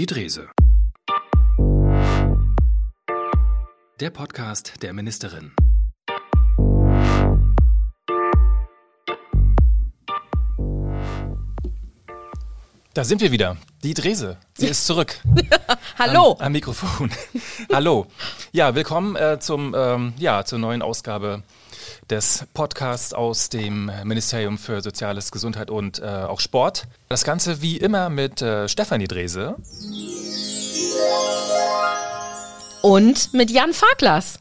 Die Drese. Der Podcast der Ministerin. Da sind wir wieder. Die Drese. Sie ist zurück. Hallo. Am, am Mikrofon. Hallo. Ja, willkommen äh, zum, ähm, ja, zur neuen Ausgabe des Podcasts aus dem Ministerium für Soziales, Gesundheit und äh, auch Sport. Das Ganze wie immer mit äh, Stefanie Drese. Und mit Jan Farklas.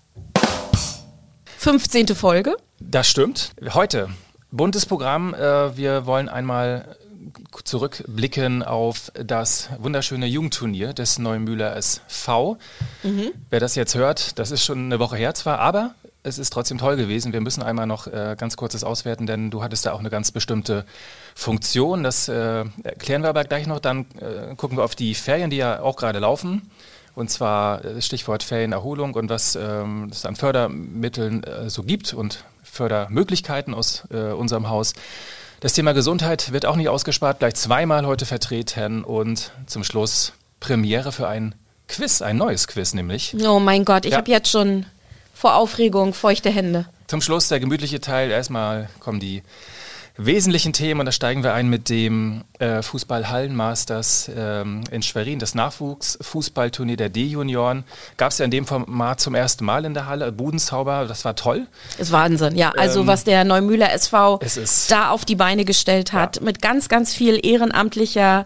15. Folge. Das stimmt. Heute buntes Programm. Äh, wir wollen einmal zurückblicken auf das wunderschöne Jugendturnier des Neumühler SV. Mhm. Wer das jetzt hört, das ist schon eine Woche her zwar, aber es ist trotzdem toll gewesen. Wir müssen einmal noch äh, ganz kurzes auswerten, denn du hattest da auch eine ganz bestimmte Funktion. Das äh, erklären wir aber gleich noch. Dann äh, gucken wir auf die Ferien, die ja auch gerade laufen. Und zwar äh, Stichwort Ferienerholung und was ähm, es an Fördermitteln äh, so gibt und Fördermöglichkeiten aus äh, unserem Haus. Das Thema Gesundheit wird auch nicht ausgespart, gleich zweimal heute vertreten und zum Schluss Premiere für ein Quiz, ein neues Quiz nämlich. Oh mein Gott, ich ja. habe jetzt schon vor Aufregung feuchte Hände. Zum Schluss der gemütliche Teil. Erstmal kommen die wesentlichen Themen und da steigen wir ein mit dem äh, Fußball-Hallenmasters ähm, in Schwerin, das Nachwuchsfußballturnier der D-Junioren. Gab es ja in dem Format zum ersten Mal in der Halle. Budenzauber, das war toll. Ist Wahnsinn, ja. Also ähm, was der Neumühler SV da auf die Beine gestellt hat, ja. mit ganz, ganz viel ehrenamtlicher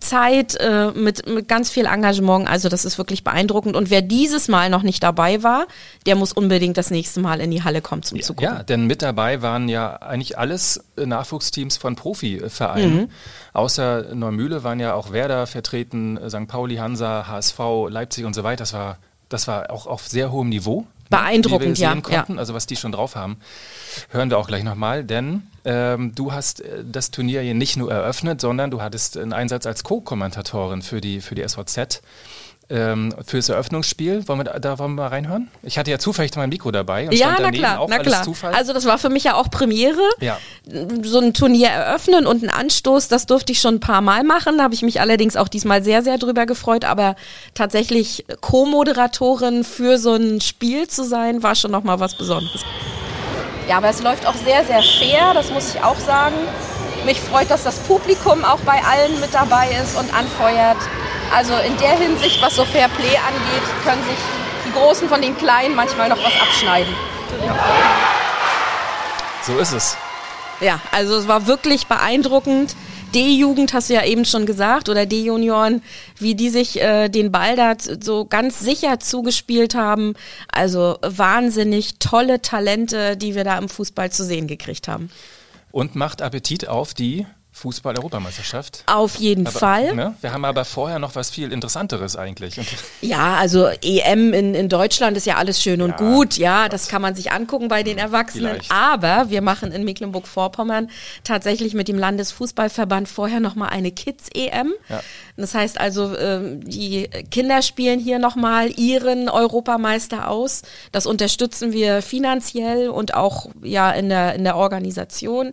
Zeit, äh, mit, mit ganz viel Engagement. Also das ist wirklich beeindruckend. Und wer dieses Mal noch nicht dabei war, der muss unbedingt das nächste Mal in die Halle kommen zum Zugucken. Ja, denn mit dabei waren ja eigentlich alles Nachwuchsteams von Profivereinen. Mhm. Außer Neumühle waren ja auch Werder vertreten, St. Pauli, Hansa, HSV, Leipzig und so weiter. Das war, das war auch auf sehr hohem Niveau. Beeindruckend, ja, ja. Also was die schon drauf haben, hören wir auch gleich nochmal, denn ähm, du hast äh, das Turnier hier nicht nur eröffnet, sondern du hattest einen Einsatz als Co-Kommentatorin für die, für die SVZ ähm, fürs Eröffnungsspiel. Wollen wir, da wollen wir mal reinhören? Ich hatte ja zufällig mein Mikro dabei und ja, stand daneben na klar, auch na klar. Zufall. Also das war für mich ja auch Premiere. Ja. So ein Turnier eröffnen und ein Anstoß, das durfte ich schon ein paar Mal machen. Da habe ich mich allerdings auch diesmal sehr, sehr drüber gefreut. Aber tatsächlich Co-Moderatorin für so ein Spiel zu sein, war schon nochmal was Besonderes. Ja, aber es läuft auch sehr, sehr fair, das muss ich auch sagen. Mich freut, dass das Publikum auch bei allen mit dabei ist und anfeuert. Also in der Hinsicht, was so Fair Play angeht, können sich die Großen von den Kleinen manchmal noch was abschneiden. So ist es. Ja, also es war wirklich beeindruckend. D-Jugend hast du ja eben schon gesagt oder D-Junioren, wie die sich äh, den Ball da so ganz sicher zugespielt haben. Also wahnsinnig tolle Talente, die wir da im Fußball zu sehen gekriegt haben. Und macht Appetit auf die Fußball-Europameisterschaft. Auf jeden aber, Fall. Ne? Wir haben aber vorher noch was viel Interessanteres eigentlich. Und ja, also EM in, in Deutschland ist ja alles schön und ja, gut. Ja, das kann man sich angucken bei den Erwachsenen. Vielleicht. Aber wir machen in Mecklenburg-Vorpommern tatsächlich mit dem Landesfußballverband vorher nochmal eine Kids-EM. Ja. Das heißt also, ähm, die Kinder spielen hier nochmal ihren Europameister aus. Das unterstützen wir finanziell und auch ja in der, in der Organisation.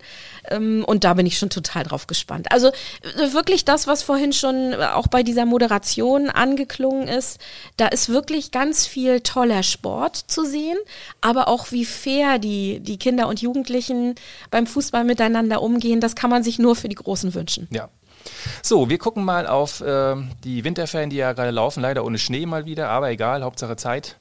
Ähm, und da bin ich schon total drauf gespannt. Also äh, wirklich das, was vorhin schon äh, auch bei dieser Moderation angeklungen ist, da ist wirklich ganz viel toller Sport zu sehen, aber auch wie fair die, die Kinder und Jugendlichen beim Fußball miteinander umgehen, das kann man sich nur für die Großen wünschen. Ja, so, wir gucken mal auf äh, die Winterferien, die ja gerade laufen, leider ohne Schnee mal wieder, aber egal, Hauptsache Zeit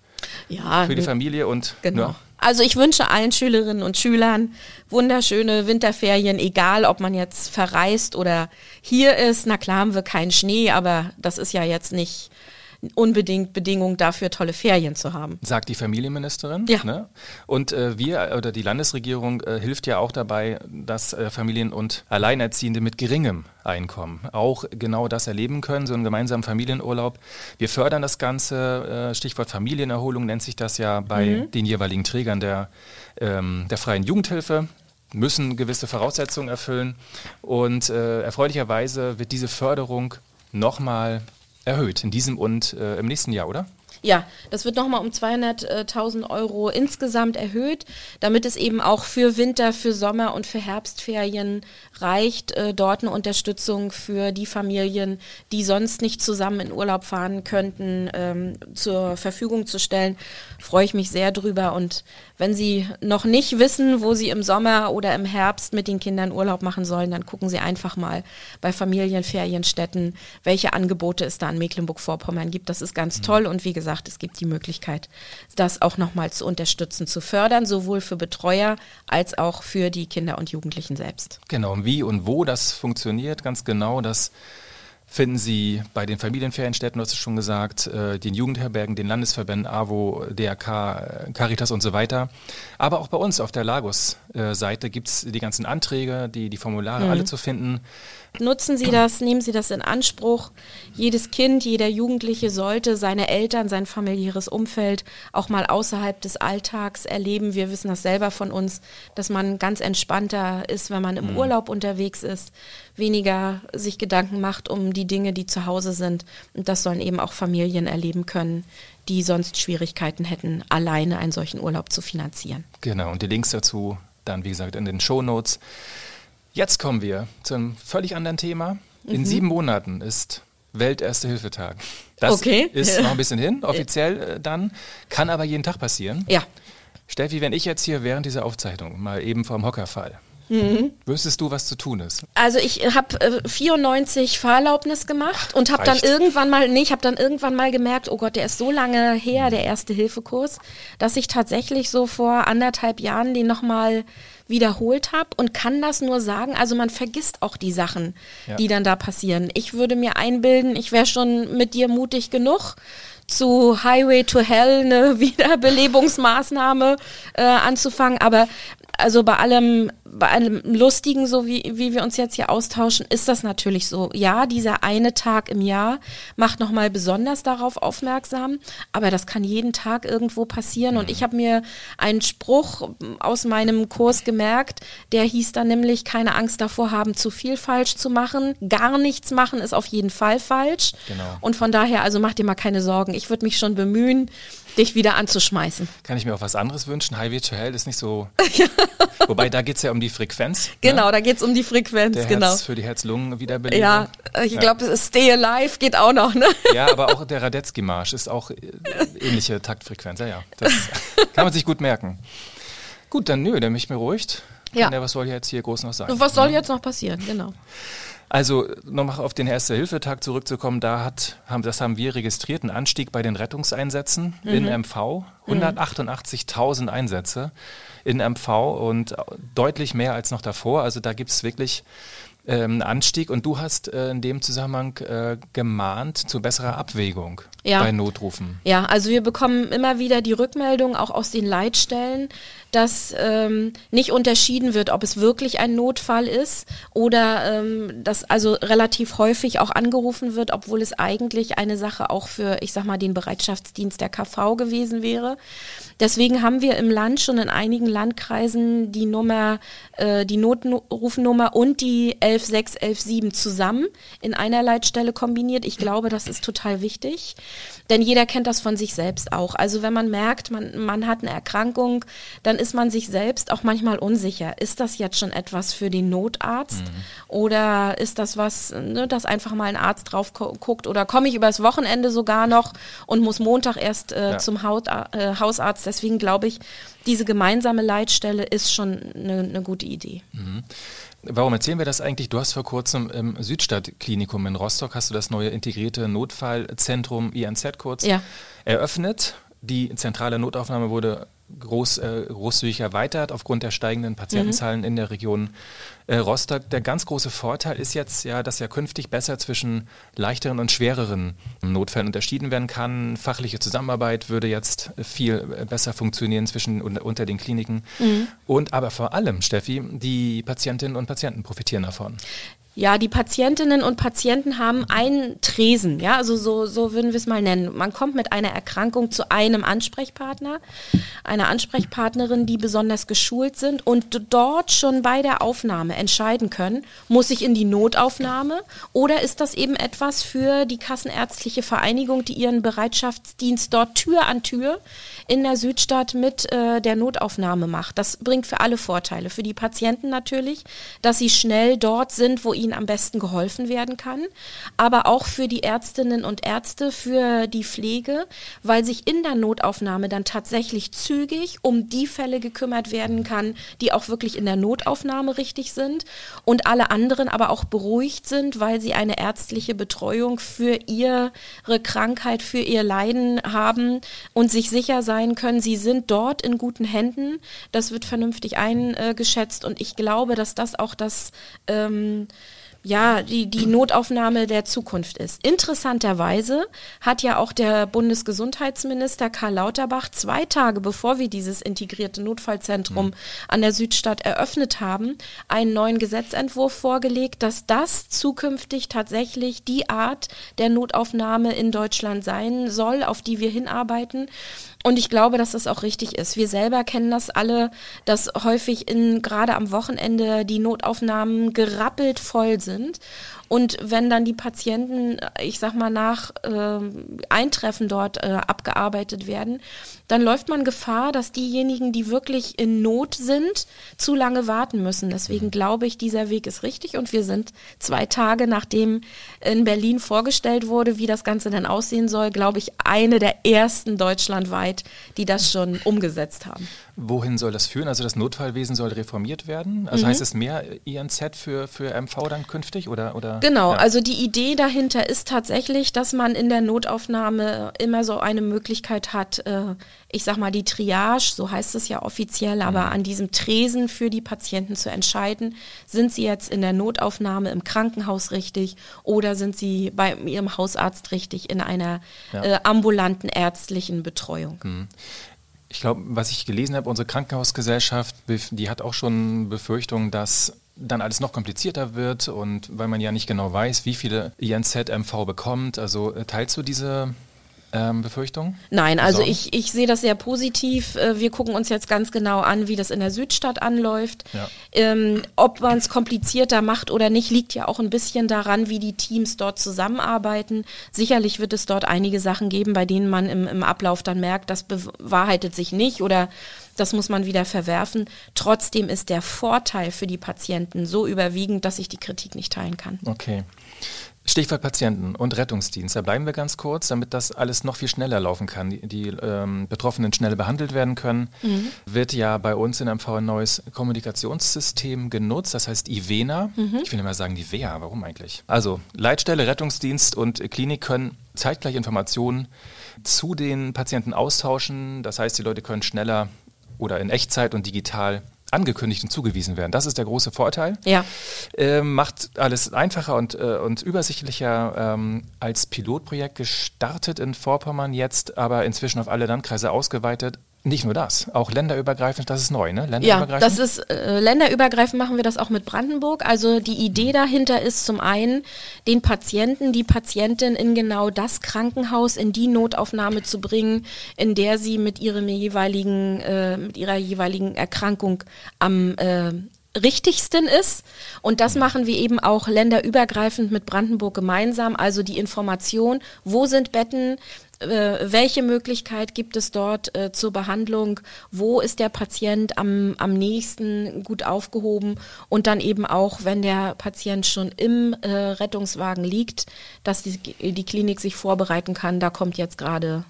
ja, für die Familie und genau. Ja. Also ich wünsche allen Schülerinnen und Schülern wunderschöne Winterferien, egal ob man jetzt verreist oder hier ist. Na klar haben wir keinen Schnee, aber das ist ja jetzt nicht unbedingt Bedingung dafür, tolle Ferien zu haben. Sagt die Familienministerin. Ja. Ne? Und äh, wir oder die Landesregierung äh, hilft ja auch dabei, dass äh, Familien und Alleinerziehende mit geringem Einkommen auch genau das erleben können, so einen gemeinsamen Familienurlaub. Wir fördern das Ganze, äh, Stichwort Familienerholung nennt sich das ja bei mhm. den jeweiligen Trägern der, ähm, der freien Jugendhilfe müssen gewisse Voraussetzungen erfüllen. Und äh, erfreulicherweise wird diese Förderung nochmal erhöht in diesem und äh, im nächsten Jahr, oder? Ja, das wird nochmal um 200.000 Euro insgesamt erhöht, damit es eben auch für Winter, für Sommer und für Herbstferien reicht, äh, dort eine Unterstützung für die Familien, die sonst nicht zusammen in Urlaub fahren könnten, ähm, zur Verfügung zu stellen. Freue ich mich sehr drüber. Und wenn Sie noch nicht wissen, wo Sie im Sommer oder im Herbst mit den Kindern Urlaub machen sollen, dann gucken Sie einfach mal bei Familienferienstätten, welche Angebote es da in Mecklenburg-Vorpommern gibt. Das ist ganz mhm. toll. Und wie gesagt, es gibt die Möglichkeit, das auch nochmal zu unterstützen, zu fördern, sowohl für Betreuer als auch für die Kinder und Jugendlichen selbst. Genau, und wie und wo das funktioniert, ganz genau, das finden Sie bei den Familienferienstätten, du hast es schon gesagt, äh, den Jugendherbergen, den Landesverbänden AWO, DRK, Caritas und so weiter. Aber auch bei uns auf der Lagos-Seite gibt es die ganzen Anträge, die, die Formulare mhm. alle zu finden. Nutzen Sie das, nehmen Sie das in Anspruch. Jedes Kind, jeder Jugendliche sollte seine Eltern, sein familiäres Umfeld auch mal außerhalb des Alltags erleben. Wir wissen das selber von uns, dass man ganz entspannter ist, wenn man im mhm. Urlaub unterwegs ist, weniger sich Gedanken macht um die Dinge, die zu Hause sind. Und das sollen eben auch Familien erleben können, die sonst Schwierigkeiten hätten, alleine einen solchen Urlaub zu finanzieren. Genau, und die Links dazu dann, wie gesagt, in den Show Notes. Jetzt kommen wir zu einem völlig anderen Thema. In mhm. sieben Monaten ist Welt-Erste-Hilfe-Tag. Das okay. ist noch ein bisschen hin, offiziell äh, dann, kann aber jeden Tag passieren. Ja. Steffi, wenn ich jetzt hier während dieser Aufzeichnung mal eben vom Hocker fall, Mhm. Wüsstest du, was zu tun ist? Also ich habe äh, 94 Fahrerlaubnis gemacht und habe dann irgendwann mal, nee, ich habe dann irgendwann mal gemerkt, oh Gott, der ist so lange her, der erste Hilfekurs, dass ich tatsächlich so vor anderthalb Jahren den nochmal wiederholt habe und kann das nur sagen. Also man vergisst auch die Sachen, ja. die dann da passieren. Ich würde mir einbilden, ich wäre schon mit dir mutig genug zu Highway to Hell eine Wiederbelebungsmaßnahme äh, anzufangen. Aber also bei allem, bei allem Lustigen, so wie, wie wir uns jetzt hier austauschen, ist das natürlich so. Ja, dieser eine Tag im Jahr macht nochmal besonders darauf aufmerksam, aber das kann jeden Tag irgendwo passieren. Und mhm. ich habe mir einen Spruch aus meinem Kurs gemerkt, der hieß dann nämlich, keine Angst davor haben, zu viel falsch zu machen. Gar nichts machen ist auf jeden Fall falsch. Genau. Und von daher, also mach dir mal keine Sorgen. Ich würde mich schon bemühen, dich wieder anzuschmeißen. Kann ich mir auch was anderes wünschen? Highway to Hell ist nicht so. Wobei, da geht es ja um die Frequenz. Ne? Genau, ne? da geht es um die Frequenz, Der genau. Herz für die Herz-Lungen-Wiederbelebung. Ja, ich glaube, ja. Stay Alive geht auch noch, ne? Ja, aber auch der Radetzky-Marsch ist auch äh, ähnliche Taktfrequenz. Ja, ja. Das kann man sich gut merken. Gut, dann nö, dann mich beruhigt. Ja. ja. Was soll jetzt hier groß noch sein? Was soll jetzt noch passieren, genau. Also nochmal auf den Erste-Hilfe-Tag zurückzukommen, da hat, haben, das haben wir registriert, einen Anstieg bei den Rettungseinsätzen mhm. in MV. 188.000 Einsätze in MV und deutlich mehr als noch davor. Also da gibt es wirklich ähm, Anstieg und du hast äh, in dem Zusammenhang äh, gemahnt zu besserer Abwägung ja. bei Notrufen. Ja, also wir bekommen immer wieder die Rückmeldung auch aus den Leitstellen, dass ähm, nicht unterschieden wird, ob es wirklich ein Notfall ist oder ähm, dass also relativ häufig auch angerufen wird, obwohl es eigentlich eine Sache auch für, ich sag mal, den Bereitschaftsdienst der KV gewesen wäre. Deswegen haben wir im Land schon in einigen Landkreisen die Nummer, äh, die Notrufnummer und die 11617 zusammen in einer Leitstelle kombiniert. Ich glaube, das ist total wichtig. Denn jeder kennt das von sich selbst auch. Also wenn man merkt, man, man hat eine Erkrankung, dann ist man sich selbst auch manchmal unsicher. Ist das jetzt schon etwas für den Notarzt? Mhm. Oder ist das was, ne, dass einfach mal ein Arzt drauf guckt? Oder komme ich übers Wochenende sogar noch und muss Montag erst äh, ja. zum Haut, äh, Hausarzt? Deswegen glaube ich, diese gemeinsame Leitstelle ist schon eine, eine gute Idee. Mhm. Warum erzählen wir das eigentlich? Du hast vor kurzem im Südstadtklinikum in Rostock hast du das neue integrierte Notfallzentrum INZ kurz ja. eröffnet. Die zentrale Notaufnahme wurde groß, äh, großzügig erweitert aufgrund der steigenden Patientenzahlen mhm. in der Region äh, Rostock. Der ganz große Vorteil ist jetzt ja, dass ja künftig besser zwischen leichteren und schwereren Notfällen unterschieden werden kann. Fachliche Zusammenarbeit würde jetzt viel besser funktionieren zwischen unter den Kliniken. Mhm. Und aber vor allem, Steffi, die Patientinnen und Patienten profitieren davon. Ja, die Patientinnen und Patienten haben einen Tresen, ja, also so, so würden wir es mal nennen. Man kommt mit einer Erkrankung zu einem Ansprechpartner, einer Ansprechpartnerin, die besonders geschult sind und dort schon bei der Aufnahme entscheiden können, muss ich in die Notaufnahme oder ist das eben etwas für die Kassenärztliche Vereinigung, die ihren Bereitschaftsdienst dort Tür an Tür in der Südstadt mit äh, der Notaufnahme macht. Das bringt für alle Vorteile. Für die Patienten natürlich, dass sie schnell dort sind, wo ihnen am besten geholfen werden kann, aber auch für die Ärztinnen und Ärzte, für die Pflege, weil sich in der Notaufnahme dann tatsächlich zügig um die Fälle gekümmert werden kann, die auch wirklich in der Notaufnahme richtig sind und alle anderen aber auch beruhigt sind, weil sie eine ärztliche Betreuung für ihre Krankheit, für ihr Leiden haben und sich sicher sein können, sie sind dort in guten Händen. Das wird vernünftig eingeschätzt und ich glaube, dass das auch das ähm, ja, die, die Notaufnahme der Zukunft ist. Interessanterweise hat ja auch der Bundesgesundheitsminister Karl Lauterbach zwei Tage bevor wir dieses integrierte Notfallzentrum mhm. an der Südstadt eröffnet haben, einen neuen Gesetzentwurf vorgelegt, dass das zukünftig tatsächlich die Art der Notaufnahme in Deutschland sein soll, auf die wir hinarbeiten. Und ich glaube, dass das auch richtig ist. Wir selber kennen das alle, dass häufig in, gerade am Wochenende die Notaufnahmen gerappelt voll sind. Und wenn dann die Patienten, ich sag mal, nach äh, Eintreffen dort äh, abgearbeitet werden, dann läuft man Gefahr, dass diejenigen, die wirklich in Not sind, zu lange warten müssen. Deswegen mhm. glaube ich, dieser Weg ist richtig. Und wir sind zwei Tage, nachdem in Berlin vorgestellt wurde, wie das Ganze dann aussehen soll, glaube ich, eine der ersten deutschlandweit, die das schon umgesetzt haben. Wohin soll das führen? Also das Notfallwesen soll reformiert werden? Also mhm. heißt es mehr INZ für, für MV dann künftig? Oder, oder? Genau, ja. also die Idee dahinter ist tatsächlich, dass man in der Notaufnahme immer so eine Möglichkeit hat, äh, ich sag mal die Triage, so heißt es ja offiziell, mhm. aber an diesem Tresen für die Patienten zu entscheiden, sind sie jetzt in der Notaufnahme im Krankenhaus richtig oder sind sie bei ihrem Hausarzt richtig in einer ja. äh, ambulanten ärztlichen Betreuung. Mhm. Ich glaube, was ich gelesen habe, unsere Krankenhausgesellschaft, die hat auch schon Befürchtungen, dass dann alles noch komplizierter wird und weil man ja nicht genau weiß, wie viele INZ-MV bekommt. Also äh, teilst du diese ähm, Befürchtung? Nein, also ich, ich sehe das sehr positiv. Äh, wir gucken uns jetzt ganz genau an, wie das in der Südstadt anläuft. Ja. Ähm, ob man es komplizierter macht oder nicht, liegt ja auch ein bisschen daran, wie die Teams dort zusammenarbeiten. Sicherlich wird es dort einige Sachen geben, bei denen man im, im Ablauf dann merkt, das bewahrheitet sich nicht oder das muss man wieder verwerfen. Trotzdem ist der Vorteil für die Patienten so überwiegend, dass ich die Kritik nicht teilen kann. Okay. Stichwort Patienten und Rettungsdienst. Da bleiben wir ganz kurz, damit das alles noch viel schneller laufen kann, die, die ähm, Betroffenen schneller behandelt werden können. Mhm. Wird ja bei uns in MV ein neues Kommunikationssystem genutzt, das heißt IVENA. Mhm. Ich will immer sagen IVEA, warum eigentlich? Also Leitstelle, Rettungsdienst und Klinik können zeitgleich Informationen zu den Patienten austauschen. Das heißt, die Leute können schneller oder in Echtzeit und digital angekündigt und zugewiesen werden. Das ist der große Vorteil. Ja. Ähm, macht alles einfacher und, äh, und übersichtlicher ähm, als Pilotprojekt gestartet in Vorpommern jetzt, aber inzwischen auf alle Landkreise ausgeweitet. Nicht nur das, auch länderübergreifend, das ist neu, ne? Länderübergreifend? Ja, das ist äh, länderübergreifend machen wir das auch mit Brandenburg. Also die Idee dahinter ist zum einen, den Patienten, die Patientin in genau das Krankenhaus, in die Notaufnahme zu bringen, in der sie mit ihrem jeweiligen, äh, mit ihrer jeweiligen Erkrankung am äh, richtigsten ist. Und das machen wir eben auch länderübergreifend mit Brandenburg gemeinsam. Also die Information, wo sind Betten, welche Möglichkeit gibt es dort äh, zur Behandlung, wo ist der Patient am, am nächsten gut aufgehoben? Und dann eben auch, wenn der Patient schon im äh, Rettungswagen liegt, dass die, die Klinik sich vorbereiten kann. Da kommt jetzt gerade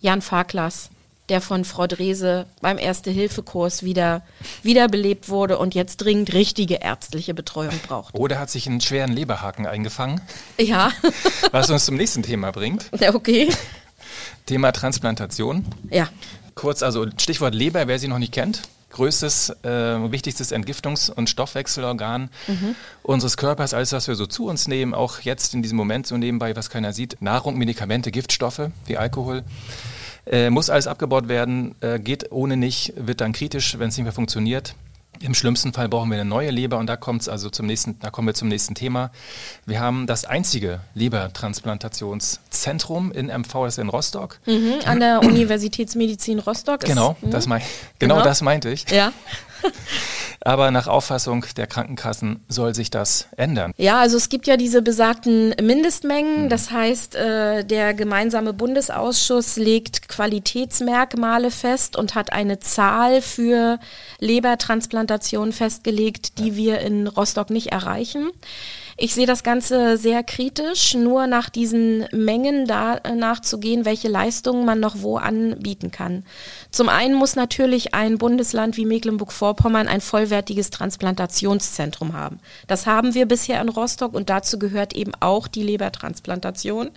Jan Farklas der von Frau Drese beim Erste-Hilfe-Kurs wieder wiederbelebt wurde und jetzt dringend richtige ärztliche Betreuung braucht. Oder hat sich einen schweren Leberhaken eingefangen. Ja. Was uns zum nächsten Thema bringt. Okay. Thema Transplantation. Ja. Kurz, also Stichwort Leber, wer sie noch nicht kennt. Größtes, äh, wichtigstes Entgiftungs- und Stoffwechselorgan mhm. unseres Körpers, alles, was wir so zu uns nehmen, auch jetzt in diesem Moment so nebenbei, was keiner sieht, Nahrung, Medikamente, Giftstoffe wie Alkohol. Äh, muss alles abgebaut werden, äh, geht ohne nicht, wird dann kritisch, wenn es nicht mehr funktioniert. Im schlimmsten Fall brauchen wir eine neue Leber und da kommt's also zum nächsten, da kommen wir zum nächsten Thema. Wir haben das einzige Lebertransplantationszentrum in MV, das ist in Rostock. Mhm, an der Universitätsmedizin Rostock. Genau, ist, das mein, genau, genau das meinte ich. Ja. Aber nach Auffassung der Krankenkassen soll sich das ändern. Ja, also es gibt ja diese besagten Mindestmengen. Mhm. Das heißt, äh, der gemeinsame Bundesausschuss legt Qualitätsmerkmale fest und hat eine Zahl für Lebertransplantationen festgelegt, die wir in Rostock nicht erreichen. Ich sehe das Ganze sehr kritisch, nur nach diesen Mengen danach zu gehen, welche Leistungen man noch wo anbieten kann. Zum einen muss natürlich ein Bundesland wie Mecklenburg-Vorpommern ein vollwertiges Transplantationszentrum haben. Das haben wir bisher in Rostock und dazu gehört eben auch die Lebertransplantation.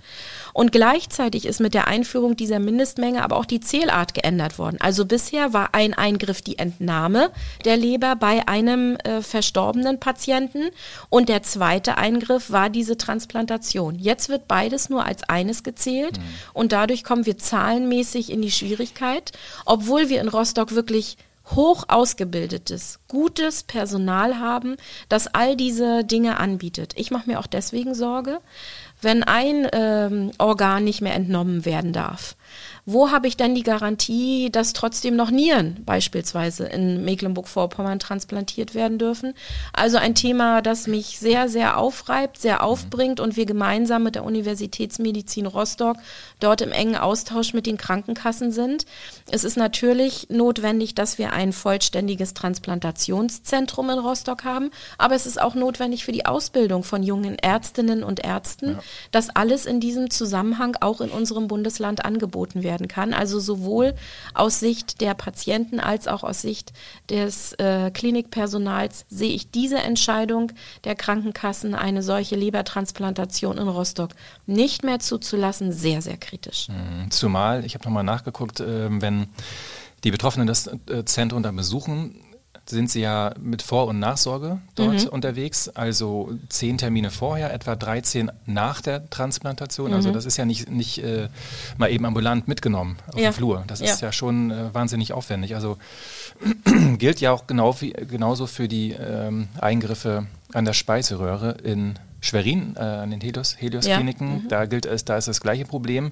Und gleichzeitig ist mit der Einführung dieser Mindestmenge aber auch die Zählart geändert worden. Also bisher war ein Eingriff die Entnahme der Leber bei einem äh, verstorbenen Patienten und der zweite Eingriff war diese Transplantation. Jetzt wird beides nur als eines gezählt mhm. und dadurch kommen wir zahlenmäßig in die Schwierigkeit, obwohl wir in Rostock wirklich hoch ausgebildetes, gutes Personal haben, das all diese Dinge anbietet. Ich mache mir auch deswegen Sorge, wenn ein ähm, Organ nicht mehr entnommen werden darf, wo habe ich denn die Garantie, dass trotzdem noch Nieren beispielsweise in Mecklenburg-Vorpommern transplantiert werden dürfen? Also ein Thema, das mich sehr, sehr aufreibt, sehr aufbringt und wir gemeinsam mit der Universitätsmedizin Rostock dort im engen Austausch mit den Krankenkassen sind. Es ist natürlich notwendig, dass wir ein vollständiges Transplantationszentrum in Rostock haben, aber es ist auch notwendig für die Ausbildung von jungen Ärztinnen und Ärzten, ja. dass alles in diesem Zusammenhang auch in unserem Bundesland angeboten werden werden kann. Also sowohl aus Sicht der Patienten als auch aus Sicht des äh, Klinikpersonals sehe ich diese Entscheidung der Krankenkassen, eine solche Lebertransplantation in Rostock nicht mehr zuzulassen, sehr, sehr kritisch. Mhm. Zumal, ich habe nochmal nachgeguckt, äh, wenn die Betroffenen das äh, Zentrum dann besuchen, sind Sie ja mit Vor- und Nachsorge dort mhm. unterwegs. Also zehn Termine vorher, etwa 13 nach der Transplantation. Also mhm. Also das ist ja nicht, nicht äh, mal eben ambulant mitgenommen auf ja. dem Flur. Das ja. ist ja schon äh, wahnsinnig aufwendig. Also gilt ja auch genau wie, genauso für die ähm, Eingriffe an der Speiseröhre in Schwerin, äh, an den Helios-Kliniken. Mhm. Da gilt es, da ist das gleiche Problem.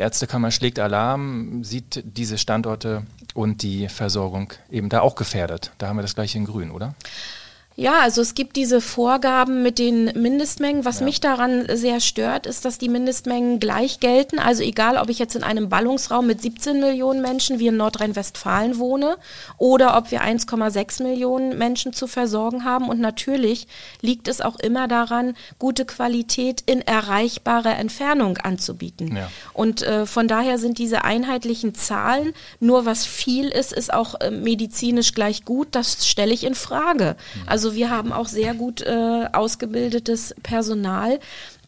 Ärztekammer schlägt Alarm, sieht diese Standorte und die Versorgung eben da auch gefährdet. Da haben wir das gleiche in Grün, oder? Ja, also es gibt diese Vorgaben mit den Mindestmengen. Was ja. mich daran sehr stört, ist, dass die Mindestmengen gleich gelten. Also egal, ob ich jetzt in einem Ballungsraum mit 17 Millionen Menschen wie in Nordrhein-Westfalen wohne oder ob wir 1,6 Millionen Menschen zu versorgen haben. Und natürlich liegt es auch immer daran, gute Qualität in erreichbarer Entfernung anzubieten. Ja. Und äh, von daher sind diese einheitlichen Zahlen, nur was viel ist, ist auch äh, medizinisch gleich gut. Das stelle ich in Frage. Mhm. Also also wir haben auch sehr gut äh, ausgebildetes Personal,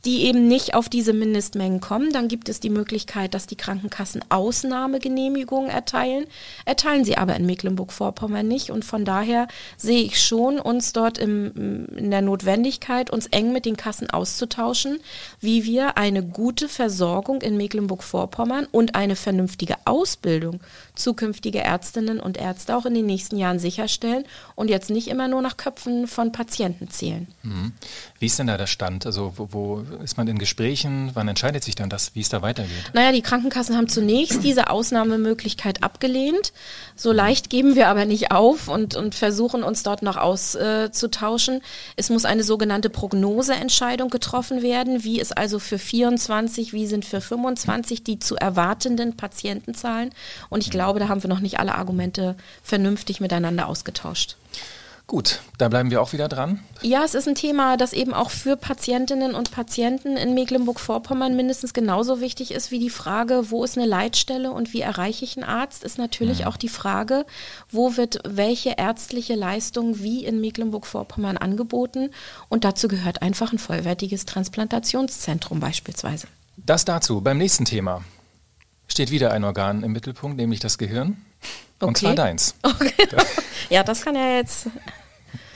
die eben nicht auf diese Mindestmengen kommen. Dann gibt es die Möglichkeit, dass die Krankenkassen Ausnahmegenehmigungen erteilen. Erteilen sie aber in Mecklenburg-Vorpommern nicht. Und von daher sehe ich schon uns dort im, in der Notwendigkeit, uns eng mit den Kassen auszutauschen, wie wir eine gute Versorgung in Mecklenburg-Vorpommern und eine vernünftige Ausbildung zukünftige Ärztinnen und Ärzte auch in den nächsten Jahren sicherstellen und jetzt nicht immer nur nach Köpfen von Patienten zählen. Mhm. Wie ist denn da der Stand? Also wo, wo ist man in Gesprächen? Wann entscheidet sich dann das, wie es da weitergeht? Naja, die Krankenkassen haben zunächst diese Ausnahmemöglichkeit abgelehnt. So leicht geben wir aber nicht auf und, und versuchen uns dort noch auszutauschen. Äh, es muss eine sogenannte Prognoseentscheidung getroffen werden. Wie ist also für 24, wie sind für 25 die zu erwartenden Patientenzahlen? Und ich glaube, da haben wir noch nicht alle Argumente vernünftig miteinander ausgetauscht. Gut, da bleiben wir auch wieder dran. Ja, es ist ein Thema, das eben auch für Patientinnen und Patienten in Mecklenburg-Vorpommern mindestens genauso wichtig ist wie die Frage, wo ist eine Leitstelle und wie erreiche ich einen Arzt, ist natürlich mhm. auch die Frage, wo wird welche ärztliche Leistung wie in Mecklenburg-Vorpommern angeboten. Und dazu gehört einfach ein vollwertiges Transplantationszentrum beispielsweise. Das dazu beim nächsten Thema. Steht wieder ein Organ im Mittelpunkt, nämlich das Gehirn. Okay. Und zwar deins. Okay. Ja, das kann ja jetzt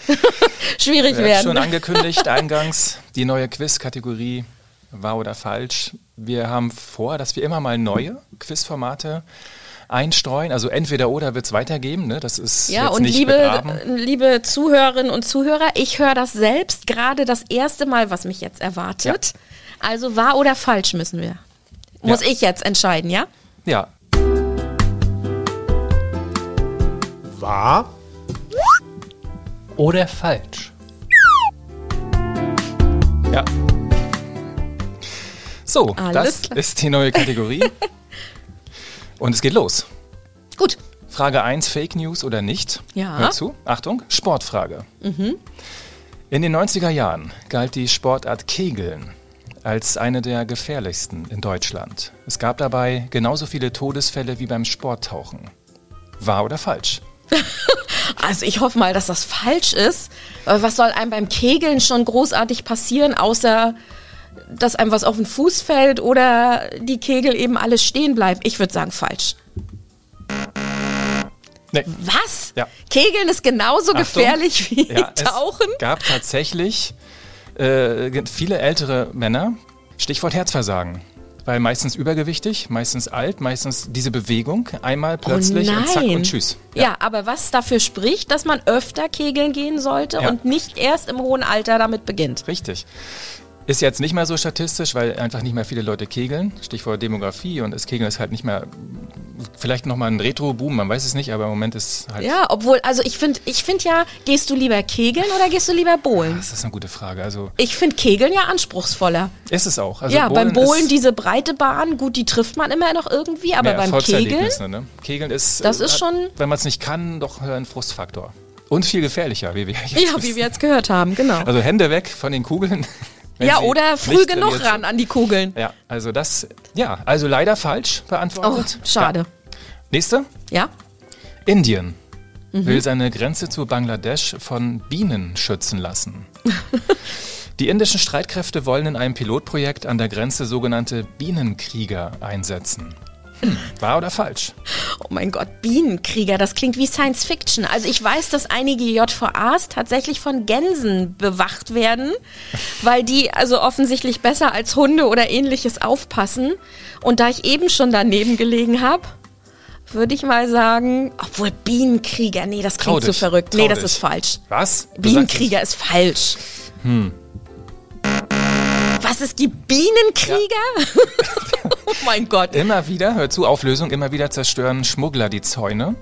schwierig werden. Schon angekündigt eingangs die neue Quiz-Kategorie wahr oder falsch. Wir haben vor, dass wir immer mal neue Quizformate einstreuen? Also entweder oder wird es weitergeben, ne? Das ist ja jetzt und nicht liebe begraben. liebe Zuhörerinnen und Zuhörer, ich höre das selbst gerade das erste Mal, was mich jetzt erwartet. Also wahr oder falsch müssen wir. Muss Ja. ich jetzt entscheiden, ja? Ja, Wahr oder falsch? ja. So, Alles das klar. ist die neue Kategorie. und es geht los. Gut. Frage 1, Fake News oder nicht? Ja. Hör zu. Achtung, Sportfrage. In den 90er Jahren galt die Sportart Kegeln als eine der gefährlichsten in Deutschland. Es gab dabei genauso viele Todesfälle wie beim Sporttauchen. Wahr oder falsch? Also ich hoffe mal, dass das falsch ist. Aber Was soll einem beim Kegeln schon großartig passieren, außer dass einem was auf den Fuß fällt oder die Kegel eben alles stehen bleiben? Ich würde sagen falsch. Nee. Was? Ja. Kegeln ist genauso Achtung. gefährlich wie Ja, Tauchen? Es gab tatsächlich äh, viele ältere Männer, Stichwort Herzversagen. Weil meistens übergewichtig, meistens alt, meistens diese Bewegung, einmal plötzlich und zack und tschüss. Ja. aber was dafür spricht, dass man öfter kegeln gehen sollte Ja. und nicht erst im hohen Alter damit beginnt. Richtig. Ist jetzt nicht mehr so statistisch, weil einfach nicht mehr viele Leute kegeln. Stichwort Demografie und das Kegeln ist halt nicht mehr, vielleicht nochmal ein Retro-Boom, man weiß es nicht, aber im Moment ist halt. Ja, obwohl, also ich finde ich find ja, gehst du lieber kegeln oder gehst du lieber bowlen? Das ist eine gute Frage. Also Ich finde Kegeln ja anspruchsvoller. ist es auch. Also ja, beim Bowlen Bowlen ist- diese breite Bahn, gut, die trifft man immer noch irgendwie, aber beim Kegeln, Ne? Kegeln ist, Das ist hat- schon- wenn man es nicht kann, doch ein Frustfaktor. Und viel gefährlicher, wie wir jetzt ja, wie wir jetzt gehört haben, genau. Also Hände weg von den Kugeln. Wenn ja, sie oder früh genug ran an die Kugeln. Ja, also das, ja, also leider falsch Oh, beantwortet. schade. Ja. Nächste. Ja? Indien Mhm. will seine Grenze zu Bangladesch von Bienen schützen lassen. Die indischen Streitkräfte wollen in einem Pilotprojekt an der Grenze sogenannte Bienenkrieger einsetzen. Hm, wahr oder falsch? Oh mein Gott, Bienenkrieger, das klingt wie Science Fiction. Also ich weiß, dass einige JVAs tatsächlich von Gänsen bewacht werden, weil die also offensichtlich besser als Hunde oder ähnliches aufpassen. Und da ich eben schon daneben gelegen habe, würde ich mal sagen, obwohl Bienenkrieger, nee, das klingt so dich, verrückt. Nee, das ist falsch. Was? Du Bienenkrieger ist falsch. Was, es gibt Bienenkrieger? oh mein Gott. Immer wieder, hör zu, Auflösung, immer wieder zerstören Schmuggler die Zäune,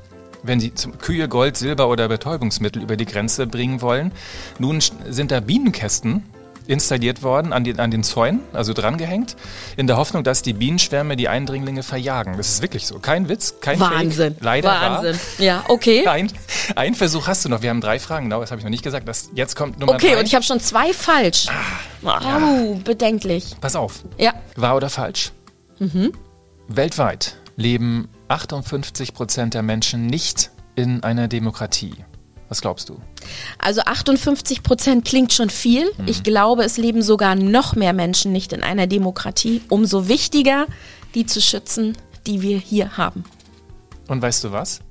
wenn sie zum Kühe, Gold, Silber oder Betäubungsmittel über die Grenze bringen wollen. Nun sind da Bienenkästen installiert worden an, die, an den Zäunen, also drangehängt, in der Hoffnung, dass die Bienenschwärme die Eindringlinge verjagen. Das ist wirklich so. Kein Witz, kein Wahnsinn. Fake. Leider Wahnsinn. wahr. Ja, okay. Ein, ein Versuch hast du noch. Wir haben drei Fragen. Genau, das habe ich noch nicht gesagt. Das, jetzt kommt Nummer Okay, drei. und ich habe schon zwei falsch. Oh, bedenklich. Pass auf. Ja. Wahr oder falsch? Mhm. Weltweit leben 58 Prozent der Menschen nicht in einer Demokratie. Was glaubst du? Also 58 Prozent klingt schon viel. Ich glaube, es leben sogar noch mehr Menschen nicht in einer Demokratie. Umso wichtiger, die zu schützen, die wir hier haben. Und weißt du was?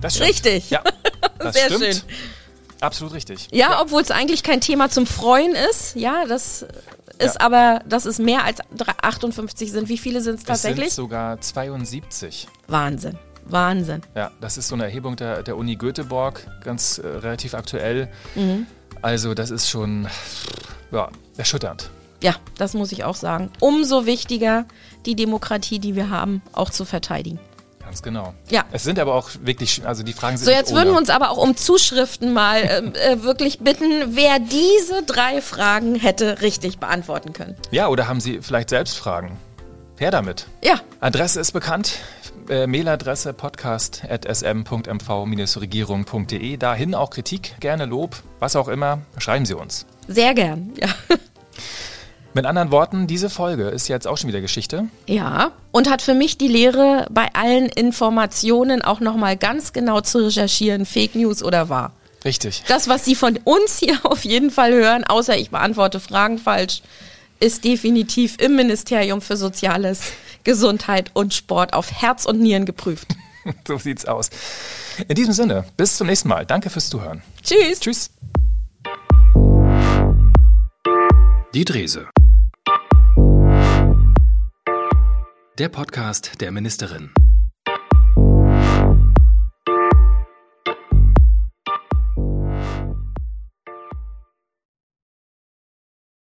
Das stimmt. Richtig. Ja, das Sehr stimmt. schön. Absolut richtig. Ja, obwohl es eigentlich kein Thema zum Freuen ist. Ja, das ist Ja. aber, dass es mehr als drei- 58 sind. Wie viele sind es Es sind tatsächlich? sogar 72. Wahnsinn. Wahnsinn. Ja, das ist so eine Erhebung der, der Uni Göteborg, ganz äh, relativ aktuell. Mhm. Also das ist schon ja, erschütternd. Ja, das muss ich auch sagen. Umso wichtiger, die Demokratie, die wir haben, auch zu verteidigen. Ganz genau. Ja. Es sind aber auch wirklich, also die Fragen sind So, jetzt würden wir uns aber auch um Zuschriften mal ähm, äh, wirklich bitten, wer diese drei Fragen hätte richtig beantworten können. Ja, oder haben Sie vielleicht selbst Fragen? Her damit. Ja, Adresse ist bekannt. Äh, Mailadresse podcast.sm.mv-regierung.de. Dahin auch Kritik, gerne Lob, was auch immer. Schreiben Sie uns. sehr gern. Ja. Mit anderen Worten, diese Folge ist jetzt auch schon wieder Geschichte. ja. Und hat für mich die Lehre, bei allen Informationen auch nochmal ganz genau zu recherchieren, Fake News oder wahr. Richtig. Das, was Sie von uns hier auf jeden Fall hören, außer ich beantworte Fragen falsch, ist definitiv im Ministerium für Soziales, Gesundheit und Sport auf Herz und Nieren geprüft. so sieht's aus. In diesem Sinne, bis zum nächsten Mal. Danke fürs Zuhören. Tschüss. Tschüss. Die Drese. Der Podcast der Ministerin.